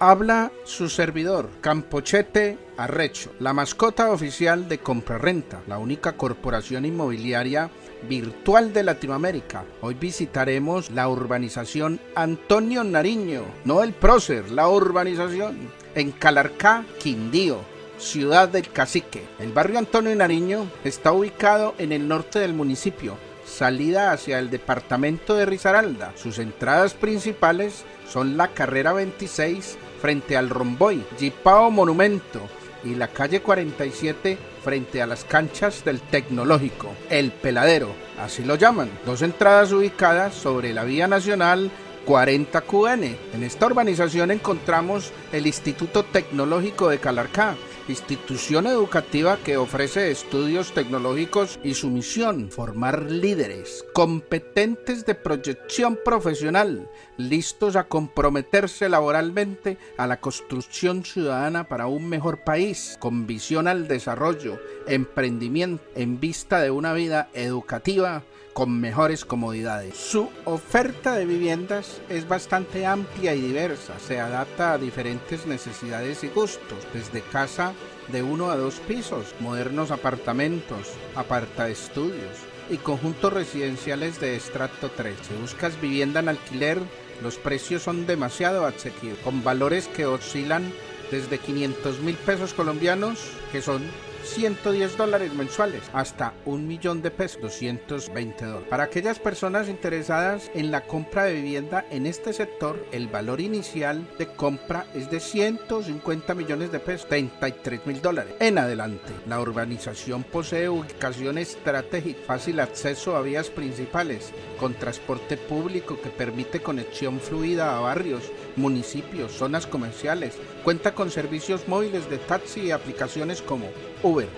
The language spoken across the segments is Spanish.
Habla su servidor, Campochete Arrecho, la mascota oficial de Comprarrenta, la única corporación inmobiliaria virtual de Latinoamérica. Hoy visitaremos la urbanización Antonio Nariño, no el prócer, la urbanización, en Calarcá, Quindío, ciudad del Cacique. El barrio Antonio Nariño está ubicado en el norte del municipio, salida hacia el departamento de Risaralda. Sus entradas principales son la carrera 26 frente al Romboy, Jipao Monumento y la calle 47 frente a las canchas del Tecnológico, El Peladero, así lo llaman. Dos entradas ubicadas sobre la vía nacional 40 QN. En esta urbanización encontramos el Instituto Tecnológico de Calarcá, institución educativa que ofrece estudios tecnológicos y su misión, formar líderes competentes de proyección profesional, listos a comprometerse laboralmente a la construcción ciudadana para un mejor país, con visión al desarrollo, emprendimiento en vista de una vida educativa con mejores comodidades. Su oferta de viviendas es bastante amplia y diversa, se adapta a diferentes necesidades y gustos, desde casa de uno a dos pisos, modernos apartamentos, aparta estudios y conjuntos residenciales de estrato 3. Si buscas vivienda en alquiler, los precios son demasiado asequibles, con valores que oscilan desde 500 mil pesos colombianos, que son 110 dólares mensuales hasta un millón de pesos, 220 dólares. Para aquellas personas interesadas en la compra de vivienda en este sector, el valor inicial de compra es de 150 millones de pesos, 33 mil dólares. En adelante, la urbanización posee ubicación estratégica, fácil acceso a vías principales, con transporte público que permite conexión fluida a barrios, municipios, zonas comerciales. Cuenta con servicios móviles de taxi y aplicaciones como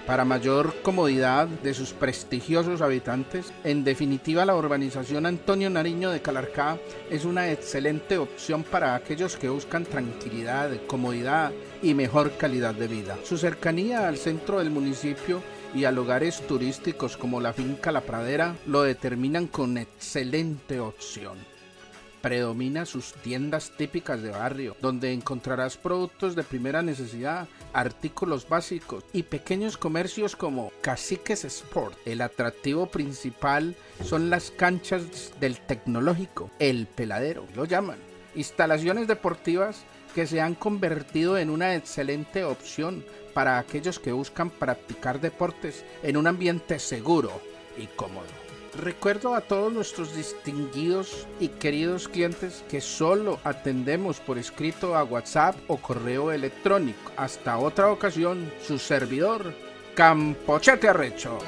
Para mayor comodidad de sus prestigiosos habitantes. En definitiva, la urbanización Antonio Nariño de Calarcá es una excelente opción para aquellos que buscan tranquilidad, comodidad y mejor calidad de vida. Su cercanía al centro del municipio y a lugares turísticos como la finca La Pradera lo determinan con excelente opción predomina sus tiendas típicas de barrio, donde encontrarás productos de primera necesidad, artículos básicos y pequeños comercios como Caciques Sport. El atractivo principal son las canchas del tecnológico, el peladero, lo llaman. Instalaciones deportivas que se han convertido en una excelente opción para aquellos que buscan practicar deportes en un ambiente seguro y cómodo. Recuerdo a todos nuestros distinguidos y queridos clientes que solo atendemos por escrito a WhatsApp o correo electrónico. Hasta otra ocasión, su servidor, Campochete Arrecho.